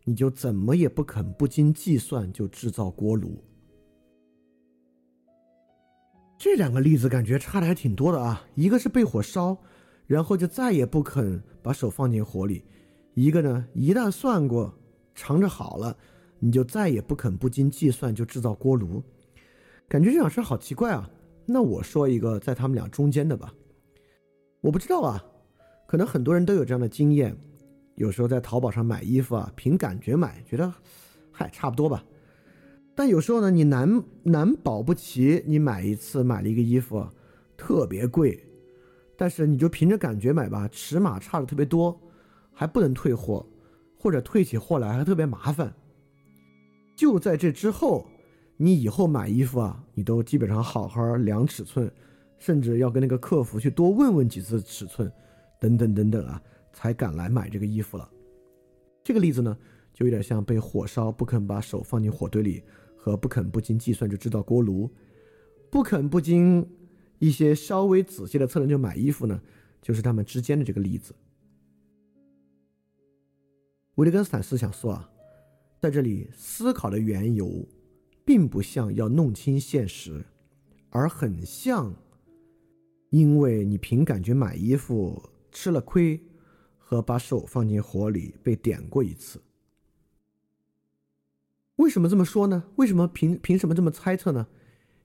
S1: 你就怎么也不肯不经计算就制造锅炉。这两个例子感觉差的还挺多的啊，一个是被火烧。然后就再也不肯把手放进火里，一个呢，一旦算过，尝着好了，你就再也不肯不经计算就制造锅炉，感觉这两事好奇怪啊。那我说一个在他们俩中间的吧，我不知道啊，可能很多人都有这样的经验，有时候在淘宝上买衣服啊，凭感觉买，觉得，嗨，差不多吧。但有时候呢，你难难保不齐，你买一次买了一个衣服，特别贵。但是你就凭着感觉买吧，尺码差的特别多，还不能退货，或者退起货来还特别麻烦。就在这之后，你以后买衣服啊，你都基本上好好量尺寸，甚至要跟那个客服去多问问几次尺寸，等等等等啊，才敢来买这个衣服了。这个例子呢，就有点像被火烧不肯把手放进火堆里，和不肯不经计算就知道锅炉，不肯不经。一些稍微仔细的测量就买衣服呢，就是他们之间的这个例子。维特根斯坦思想说啊，在这里思考的缘由，并不像要弄清现实，而很像，因为你凭感觉买衣服吃了亏，和把手放进火里被点过一次。为什么这么说呢？为什么凭凭什么这么猜测呢？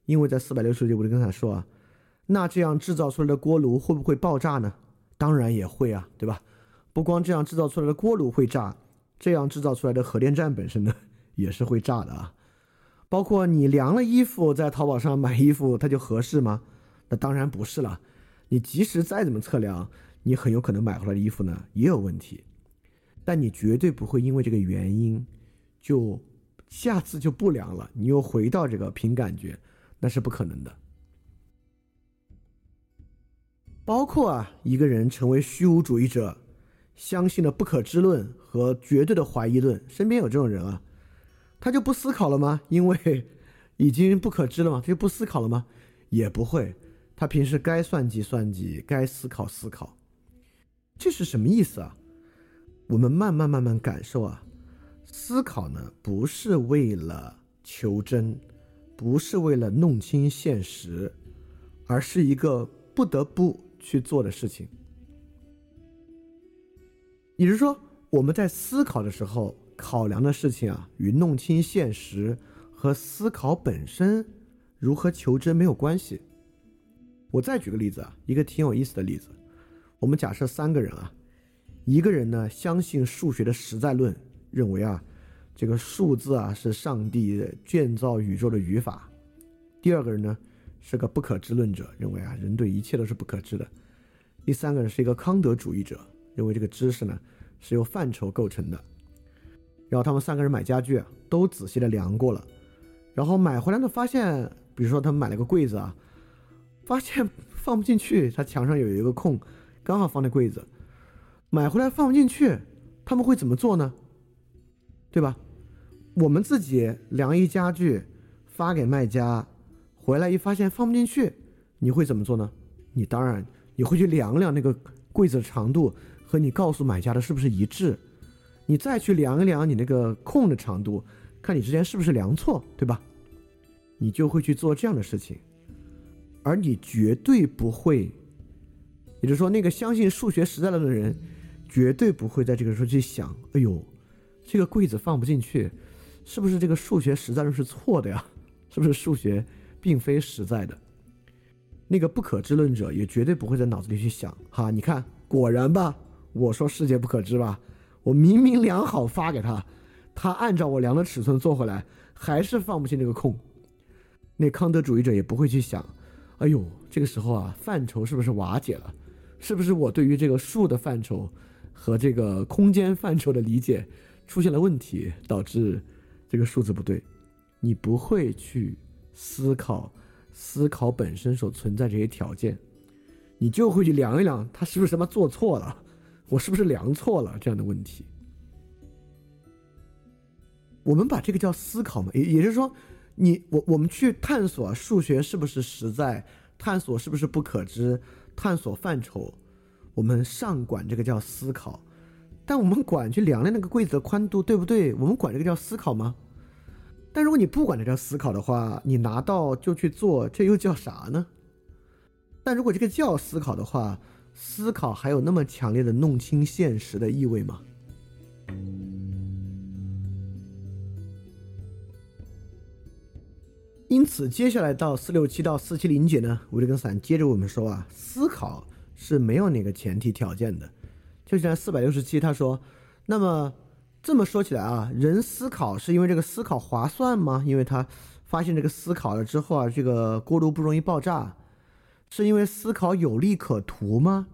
S1: 因为在四百六十节，维特根斯坦说啊。那这样制造出来的锅炉会不会爆炸呢？当然也会啊，对吧？不光这样制造出来的锅炉会炸，这样制造出来的核电站本身呢，也是会炸的啊。包括你量了衣服，在淘宝上买衣服，它就合适吗？那当然不是了。你即使再怎么测量，你很有可能买回来的衣服呢也有问题。但你绝对不会因为这个原因，就下次就不量了，你又回到这个凭感觉，那是不可能的。包括啊，一个人成为虚无主义者，相信了不可知论和绝对的怀疑论，身边有这种人啊，他就不思考了吗？因为已经不可知了吗？他就不思考了吗？也不会，他平时该算计算计，该思考思考。这是什么意思啊？我们慢慢慢慢感受啊，思考呢，不是为了求真，不是为了弄清现实，而是一个不得不。去做的事情，也就是说，我们在思考的时候考量的事情啊，与弄清现实和思考本身如何求真没有关系。我再举个例子啊，一个挺有意思的例子。我们假设三个人啊，一个人呢相信数学的实在论，认为啊，这个数字啊是上帝建造宇宙的语法；第二个人呢。是个不可知论者，认为啊，人对一切都是不可知的。第三个人是一个康德主义者，认为这个知识呢是由范畴构成的。然后他们三个人买家具啊，都仔细的量过了，然后买回来呢，发现，比如说他们买了个柜子啊，发现放不进去，他墙上有一个空，刚好放那柜子，买回来放不进去，他们会怎么做呢？对吧？我们自己量一家具，发给卖家。回来一发现放不进去，你会怎么做呢？你当然你会去量量那个柜子的长度和你告诉买家的是不是一致，你再去量一量你那个空的长度，看你之间是不是量错，对吧？你就会去做这样的事情，而你绝对不会，也就是说，那个相信数学实在论的人，绝对不会在这个时候去想，哎呦，这个柜子放不进去，是不是这个数学实在论是错的呀？是不是数学？并非实在的，那个不可知论者也绝对不会在脑子里去想哈，你看，果然吧，我说世界不可知吧，我明明量好发给他，他按照我量的尺寸做回来，还是放不进那个空。那康德主义者也不会去想，哎呦，这个时候啊，范畴是不是瓦解了？是不是我对于这个数的范畴和这个空间范畴的理解出现了问题，导致这个数字不对？你不会去思考思考本身所存在这些条件，你就会去量一量他是不是什么做错了，我是不是量错了这样的问题。我们把这个叫思考嘛，也也就是说，你我我们去探索数学是不是实在，探索是不是不可知，探索范畴，我们上管这个叫思考。但我们管去量量那个柜子的宽度对不对？我们管这个叫思考吗？但如果你不管这叫思考的话，你拿到就去做，这又叫啥呢？但如果这个叫思考的话，思考还有那么强烈的弄清现实的意味吗？因此，接下来到四六七到四七零节呢，维特根斯坦接着我们说啊，思考是没有哪个前提条件的。就像四百六十七，他说：“那么这么说起来啊，人思考是因为这个思考划算吗？因为他发现这个思考了之后啊，这个锅炉不容易爆炸，是因为思考有利可图吗？”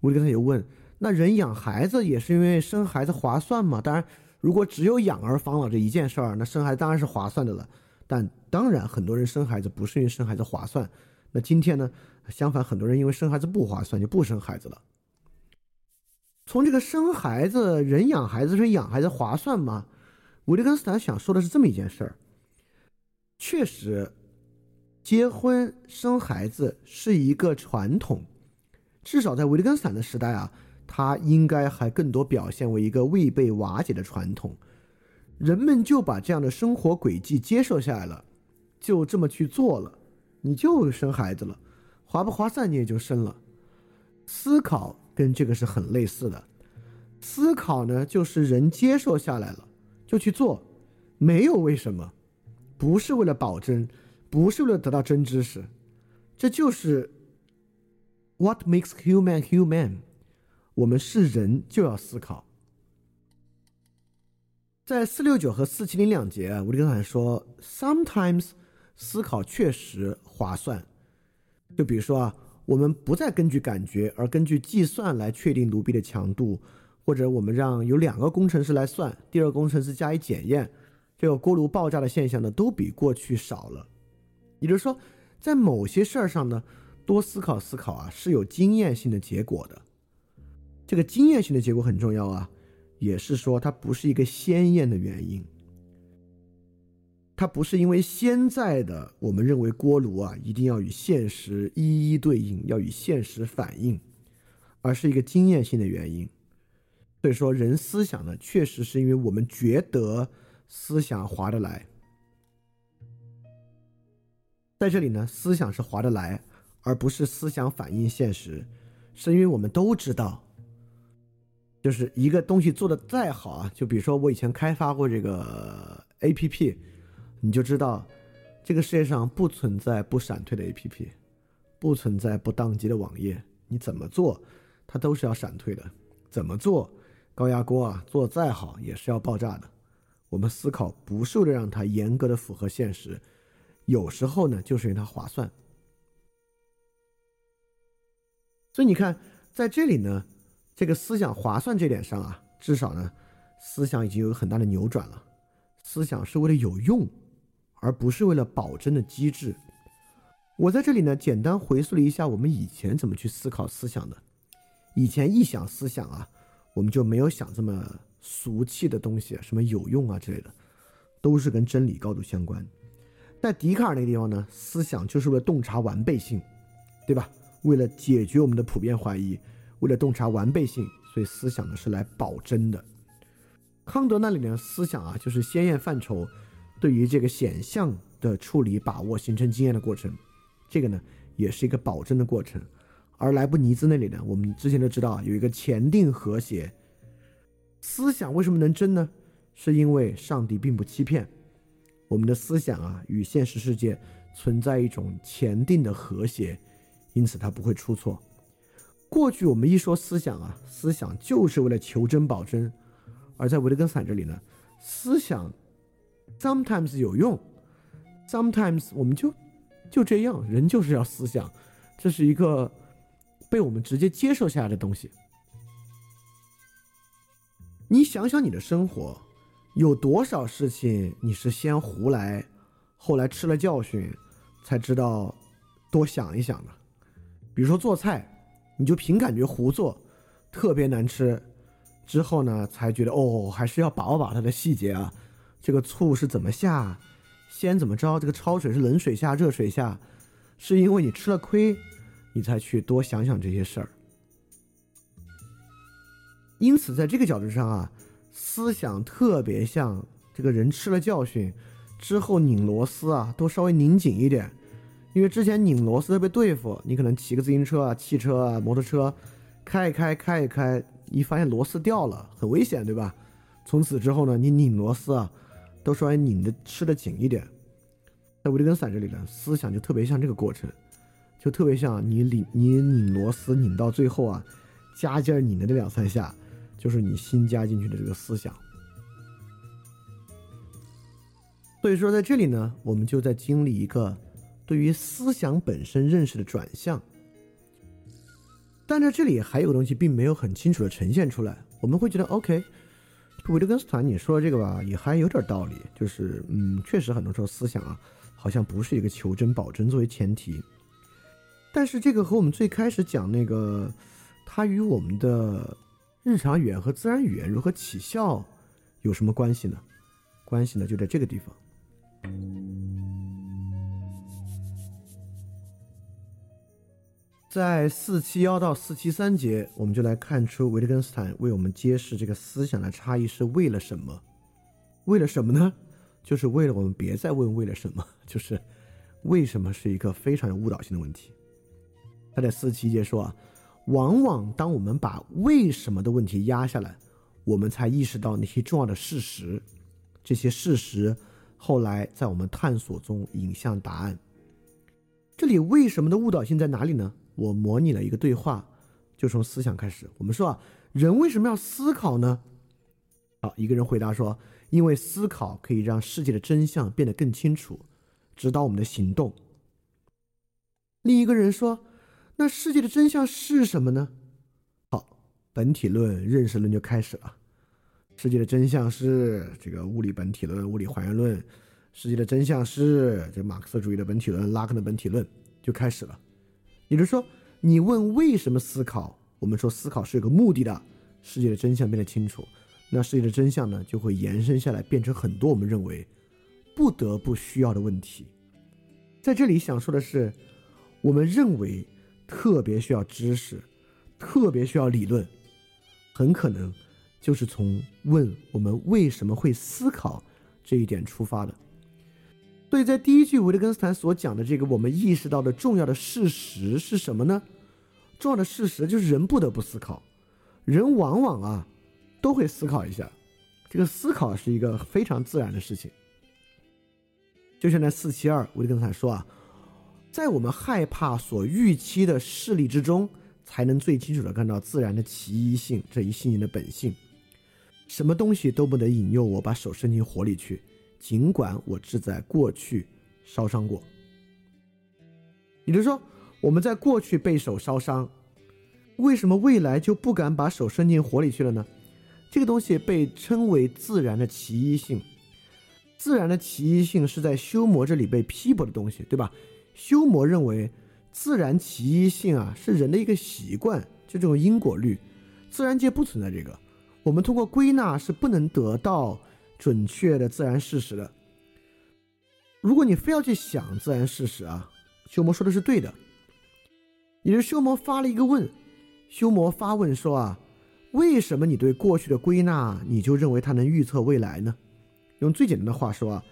S1: 我就跟他也问：“那人养孩子也是因为生孩子划算吗？当然，如果只有养儿防老这一件事儿，那生孩子当然是划算的了。但当然，很多人生孩子不是因为生孩子划算。那今天呢，相反，很多人因为生孩子不划算就不生孩子了。”从这个生孩子，人养孩子是养孩子划算吗？维特根斯坦想说的是这么一件事儿。确实，结婚生孩子是一个传统，至少在维特根斯坦的时代啊，它应该还更多表现为一个未被瓦解的传统。人们就把这样的生活轨迹接受下来了，就这么去做了，你就生孩子了，划不划算你也就生了。思考。跟这个是很类似的，思考呢，就是人接受下来了就去做，没有为什么，不是为了保真，不是为了得到真知识，这就是 what makes human human。我们是人就要思考。在四六九和四七零两节啊，吴立刚才说，sometimes 思考确实划算，就比如说啊。我们不再根据感觉，而根据计算来确定炉壁的强度，或者我们让有两个工程师来算，第二个工程师加以检验，这个锅炉爆炸的现象呢，都比过去少了。也就是说，在某些事儿上呢，多思考思考啊，是有经验性的结果的。这个经验性的结果很重要啊，也是说它不是一个鲜艳的原因。它不是因为现在的我们认为锅炉啊一定要与现实一一对应，要与现实反应，而是一个经验性的原因。所以说，人思想呢，确实是因为我们觉得思想划得来。在这里呢，思想是划得来，而不是思想反映现实，是因为我们都知道，就是一个东西做的再好啊，就比如说我以前开发过这个 A P P。你就知道，这个世界上不存在不闪退的 APP，不存在不宕机的网页。你怎么做，它都是要闪退的。怎么做，高压锅啊，做再好也是要爆炸的。我们思考不是为了让它严格的符合现实，有时候呢，就是因为它划算。所以你看，在这里呢，这个思想划算这点上啊，至少呢，思想已经有很大的扭转了。思想是为了有用。而不是为了保真的机制。我在这里呢，简单回溯了一下我们以前怎么去思考思想的。以前一想思想啊，我们就没有想这么俗气的东西，什么有用啊之类的，都是跟真理高度相关。在笛卡尔那个地方呢，思想就是为了洞察完备性，对吧？为了解决我们的普遍怀疑，为了洞察完备性，所以思想呢是来保真的。康德那里呢，思想啊就是先验范畴。对于这个显象的处理、把握、形成经验的过程，这个呢也是一个保真的过程。而莱布尼兹那里呢，我们之前都知道有一个前定和谐。思想为什么能真呢？是因为上帝并不欺骗我们的思想啊，与现实世界存在一种前定的和谐，因此它不会出错。过去我们一说思想啊，思想就是为了求真保真，而在维特根斯坦这里呢，思想。Sometimes 有用，Sometimes 我们就就这样，人就是要思想，这是一个被我们直接接受下来的东西。你想想你的生活，有多少事情你是先胡来后来吃了教训，才知道多想一想的。比如说做菜，你就凭感觉胡做，特别难吃，之后呢才觉得哦，还是要把握把它的细节啊。这个醋是怎么下，先怎么着？这个焯水是冷水下、热水下，是因为你吃了亏，你才去多想想这些事儿。因此，在这个角度上啊，思想特别像这个人吃了教训之后拧螺丝啊，都稍微拧紧一点。因为之前拧螺丝特别对付，你可能骑个自行车啊、汽车啊、摩托车，开一开、开一开，一发现螺丝掉了，很危险，对吧？从此之后呢，你拧螺丝啊，都稍微拧的吃的紧一点。在维特根斯坦这里呢，思想就特别像这个过程，就特别像你拧你拧螺丝拧到最后啊，加劲拧的那两三下，就是你新加进去的这个思想。所以说，在这里呢，我们就在经历一个。对于思想本身认识的转向，但在这里还有个东西并没有很清楚的呈现出来。我们会觉得，OK，维特根斯坦你说的这个吧，也还有点道理。就是，嗯，确实很多时候思想啊，好像不是一个求真保真作为前提。但是这个和我们最开始讲那个，它与我们的日常语言和自然语言如何起效有什么关系呢？关系呢就在这个地方。在四七幺到四七三节，我们就来看出维特根斯坦为我们揭示这个思想的差异是为了什么？为了什么呢？就是为了我们别再问为了什么，就是为什么是一个非常有误导性的问题。他在四七节说啊，往往当我们把为什么的问题压下来，我们才意识到那些重要的事实，这些事实后来在我们探索中引向答案。这里为什么的误导性在哪里呢？我模拟了一个对话，就从思想开始。我们说啊，人为什么要思考呢？好，一个人回答说：“因为思考可以让世界的真相变得更清楚，指导我们的行动。”另一个人说：“那世界的真相是什么呢？”好，本体论、认识论就开始了。世界的真相是这个物理本体论、物理还原论。世界的真相是这马克思主义的本体论、拉康的本体论就开始了。也就是说，你问为什么思考，我们说思考是有个目的的，世界的真相变得清楚，那世界的真相呢就会延伸下来，变成很多我们认为不得不需要的问题。在这里想说的是，我们认为特别需要知识，特别需要理论，很可能就是从问我们为什么会思考这一点出发的。所以在第一句维特根斯坦所讲的这个我们意识到的重要的事实是什么呢？重要的事实就是人不得不思考，人往往啊都会思考一下，这个思考是一个非常自然的事情。就像在四七二维特根斯坦说啊，在我们害怕所预期的势力之中，才能最清楚的看到自然的奇异性这一信念的本性。什么东西都不能引诱我把手伸进火里去。尽管我志在过去烧伤过，也就是说，我们在过去被手烧伤，为什么未来就不敢把手伸进火里去了呢？这个东西被称为自然的奇异性。自然的奇异性是在修魔这里被批驳的东西，对吧？修魔认为自然奇异性啊是人的一个习惯，就这种因果律，自然界不存在这个。我们通过归纳是不能得到。准确的自然事实的。如果你非要去想自然事实啊，修魔说的是对的。也是修魔发了一个问，修魔发问说啊，为什么你对过去的归纳，你就认为它能预测未来呢？用最简单的话说啊，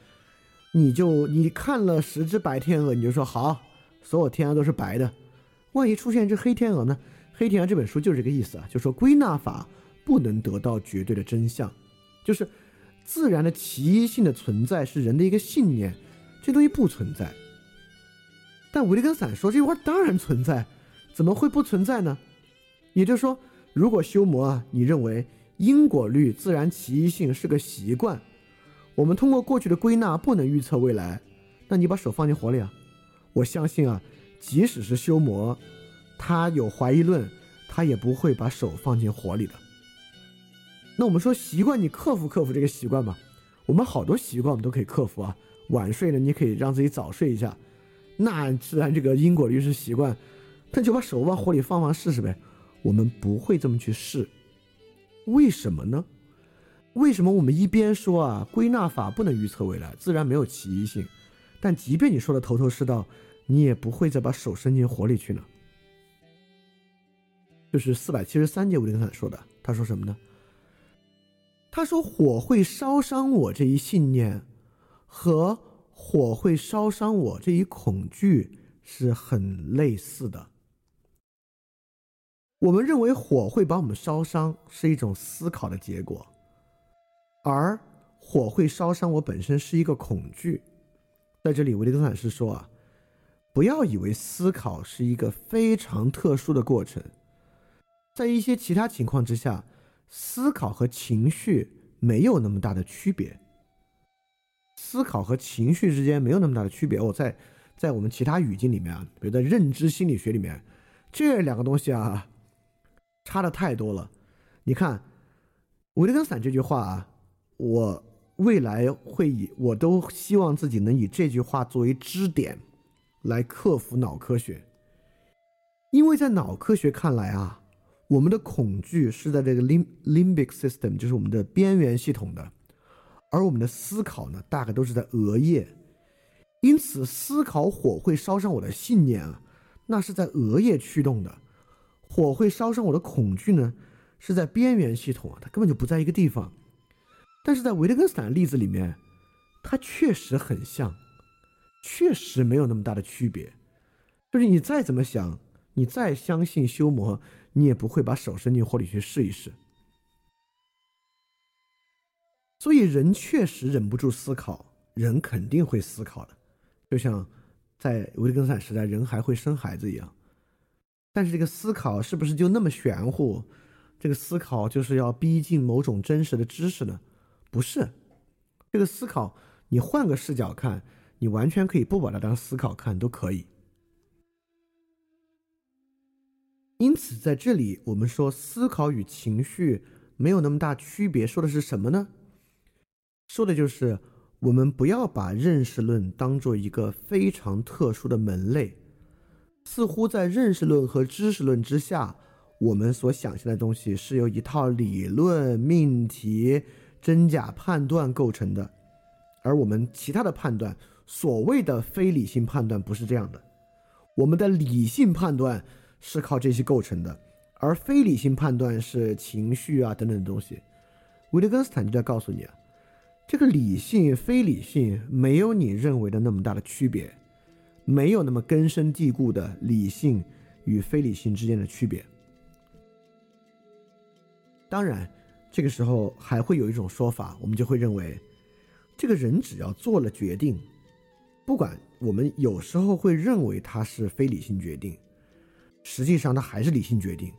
S1: 你就你看了十只白天鹅，你就说好，所有天鹅都是白的。万一出现一只黑天鹅呢？黑天鹅这本书就是这个意思啊，就说归纳法不能得到绝对的真相，就是。自然的奇异性的存在是人的一个信念，这东西不存在。但维特根斯坦说这句话当然存在，怎么会不存在呢？也就是说，如果修魔啊，你认为因果律、自然奇异性是个习惯，我们通过过去的归纳不能预测未来，那你把手放进火里啊？我相信啊，即使是修魔，他有怀疑论，他也不会把手放进火里的。那我们说习惯，你克服克服这个习惯吧。我们好多习惯我们都可以克服啊。晚睡呢，你可以让自己早睡一下。那自然这个因果律是习惯，那就把手往火里放放试试呗。我们不会这么去试，为什么呢？为什么我们一边说啊，归纳法不能预测未来，自然没有奇异性，但即便你说的头头是道，你也不会再把手伸进火里去呢？就是四百七十三节维特根斯坦说的，他说什么呢？他说火会烧伤我这一信念，和火会烧伤我这一恐惧是很类似的。我们认为火会把我们烧伤是一种思考的结果。而火会烧伤我本身是一个恐惧，在这里维利斯坦是说啊，不要以为思考是一个非常特殊的过程，在一些其他情况之下，思考和情绪没有那么大的区别。思考和情绪之间没有那么大的区别。我在在我们其他语境里面啊，比如在认知心理学里面，这两个东西啊，差的太多了。你看维特根斯坦这句话啊。我未来会以，我都希望自己能以这句话作为支点，来克服脑科学。因为在脑科学看来啊，我们的恐惧是在这个 lim limbic system，就是我们的边缘系统的，而我们的思考呢，大概都是在额叶。因此，思考火会烧伤我的信念啊，那是在额叶驱动的；火会烧伤我的恐惧呢，是在边缘系统啊，它根本就不在一个地方。但是在维特根斯坦的例子里面，它确实很像，确实没有那么大的区别。就是你再怎么想，你再相信修魔，你也不会把手伸进火里去试一试。所以人确实忍不住思考，人肯定会思考的，就像在维根斯坦时代，人还会生孩子一样。但是这个思考是不是就那么玄乎？这个思考就是要逼近某种真实的知识呢？不是，这个思考，你换个视角看，你完全可以不把它当思考看，都可以。因此，在这里我们说思考与情绪没有那么大区别，说的是什么呢？说的就是我们不要把认识论当做一个非常特殊的门类，似乎在认识论和知识论之下，我们所想象的东西是由一套理论命题。真假判断构成的，而我们其他的判断，所谓的非理性判断不是这样的。我们的理性判断是靠这些构成的，而非理性判断是情绪啊等等的东西。维特根斯坦就在告诉你啊，这个理性非理性没有你认为的那么大的区别，没有那么根深蒂固的理性与非理性之间的区别。当然。这个时候还会有一种说法，我们就会认为，这个人只要做了决定，不管我们有时候会认为他是非理性决定，实际上他还是理性决定。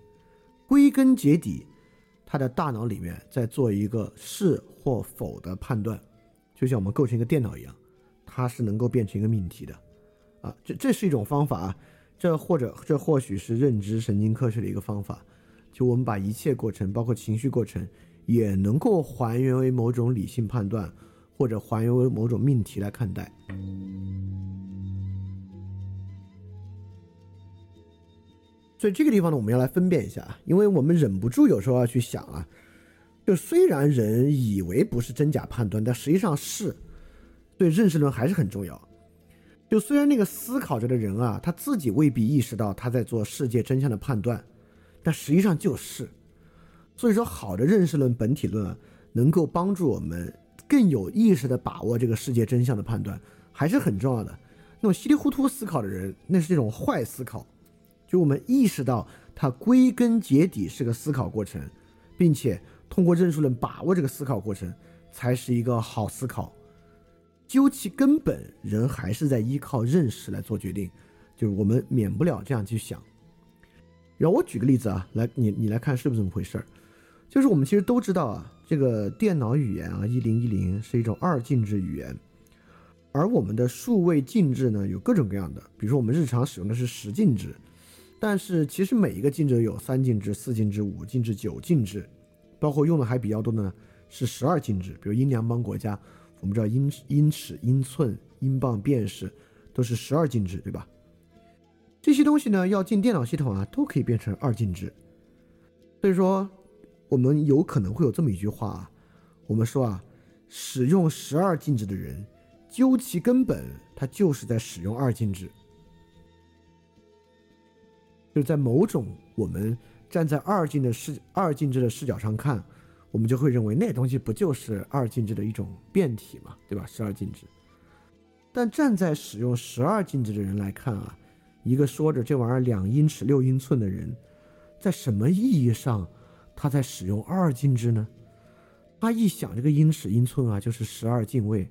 S1: 归根结底，他的大脑里面在做一个是或否的判断，就像我们构成一个电脑一样，它是能够变成一个命题的。啊，这这是一种方法啊，这或者这或许是认知神经科学的一个方法。就我们把一切过程，包括情绪过程，也能够还原为某种理性判断，或者还原为某种命题来看待。所以这个地方呢，我们要来分辨一下啊，因为我们忍不住有时候要去想啊，就虽然人以为不是真假判断，但实际上是对认识论还是很重要。就虽然那个思考着的人啊，他自己未必意识到他在做世界真相的判断。但实际上就是，所以说好的认识论本体论啊，能够帮助我们更有意识的把握这个世界真相的判断，还是很重要的。那种稀里糊涂思考的人，那是这种坏思考。就我们意识到它归根结底是个思考过程，并且通过认识论把握这个思考过程，才是一个好思考。究其根本，人还是在依靠认识来做决定，就是我们免不了这样去想。然后我举个例子啊，来你你来看是不是这么回事儿？就是我们其实都知道啊，这个电脑语言啊，一零一零是一种二进制语言，而我们的数位进制呢有各种各样的，比如说我们日常使用的是十进制，但是其实每一个进制有三进制、四进制、五进制、九进制，包括用的还比较多的呢是十二进制，比如英联邦国家我们知道英英尺、英寸、英镑、便士都是十二进制，对吧？这些东西呢，要进电脑系统啊，都可以变成二进制。所以说，我们有可能会有这么一句话啊，我们说啊，使用十二进制的人，究其根本，他就是在使用二进制。就是在某种我们站在二进的视二进制的视角上看。我们就会认为那东西不就是二进制的一种变体嘛，对吧？十二进制。但站在使用十二进制的人来看啊，一个说着这玩意儿两英尺六英寸的人，在什么意义上他在使用二进制呢？他一想这个英尺英寸啊，就是十二进位。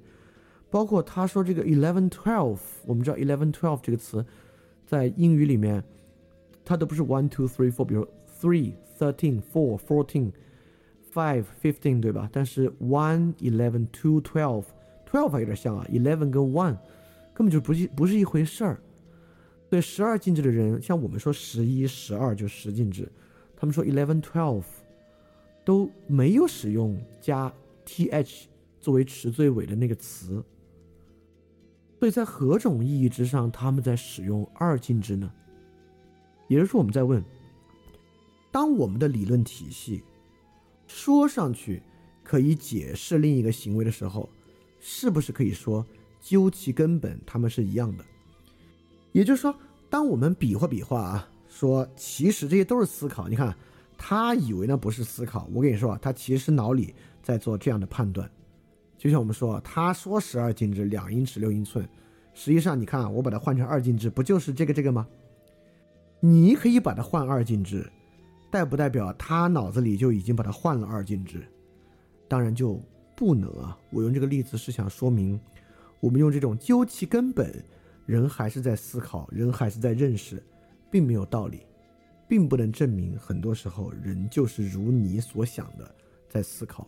S1: 包括他说这个 eleven twelve，我们知道 eleven twelve 这个词在英语里面，它都不是 one two three four，比如 three thirteen four fourteen。Five, fifteen，对吧？但是 one, eleven, two, twelve, twelve 还有点像啊。Eleven 跟 one 根本就不是不是一回事儿。对十二进制的人，像我们说十一、十二就十进制，他们说 eleven, twelve 都没有使用加 th 作为词最尾的那个词。所以在何种意义之上，他们在使用二进制呢？也就是说，我们在问：当我们的理论体系。说上去可以解释另一个行为的时候，是不是可以说究其根本，他们是一样的？也就是说，当我们比划比划啊，说其实这些都是思考。你看，他以为那不是思考，我跟你说，他其实脑里在做这样的判断。就像我们说，他说十二进制两英尺六英寸，实际上你看啊，我把它换成二进制，不就是这个这个吗？你可以把它换二进制。代不代表他脑子里就已经把它换了二进制？当然就不能啊！我用这个例子是想说明，我们用这种究其根本，人还是在思考，人还是在认识，并没有道理，并不能证明很多时候人就是如你所想的在思考。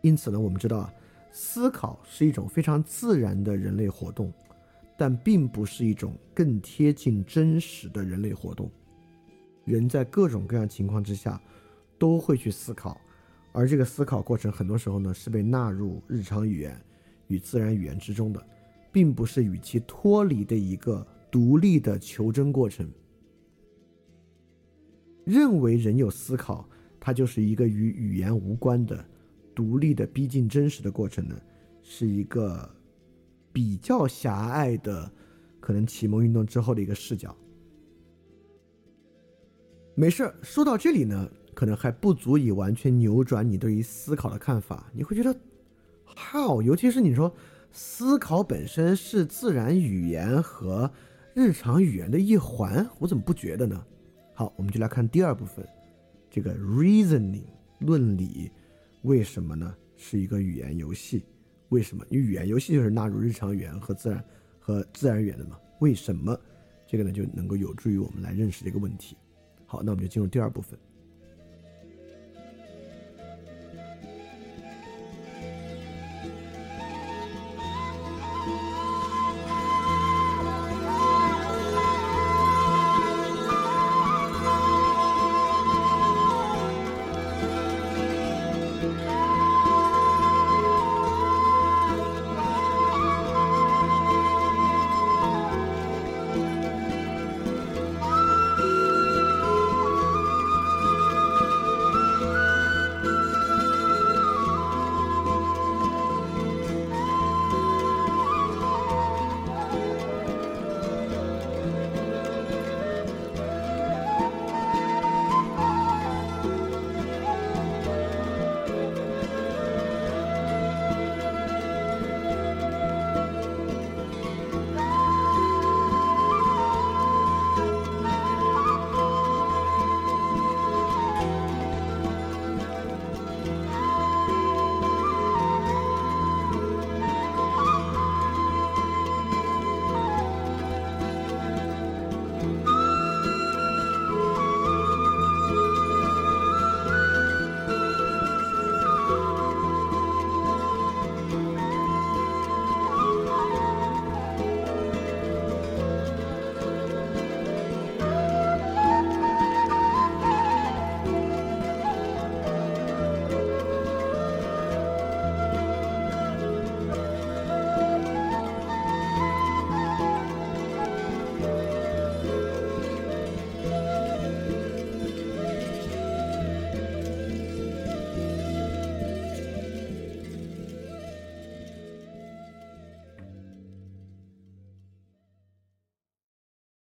S1: 因此呢，我们知道，思考是一种非常自然的人类活动，但并不是一种更贴近真实的人类活动。人在各种各样情况之下，都会去思考，而这个思考过程很多时候呢是被纳入日常语言与自然语言之中的，并不是与其脱离的一个独立的求真过程。认为人有思考，它就是一个与语言无关的独立的逼近真实的过程呢，是一个比较狭隘的，可能启蒙运动之后的一个视角。没事说到这里呢，可能还不足以完全扭转你对于思考的看法。你会觉得，how？尤其是你说思考本身是自然语言和日常语言的一环，我怎么不觉得呢？好，我们就来看第二部分，这个 reasoning 论理，为什么呢？是一个语言游戏？为什么？因为语言游戏就是纳入日常语言和自然和自然语言的嘛？为什么？这个呢就能够有助于我们来认识这个问题。好，那我们就进入第二部分。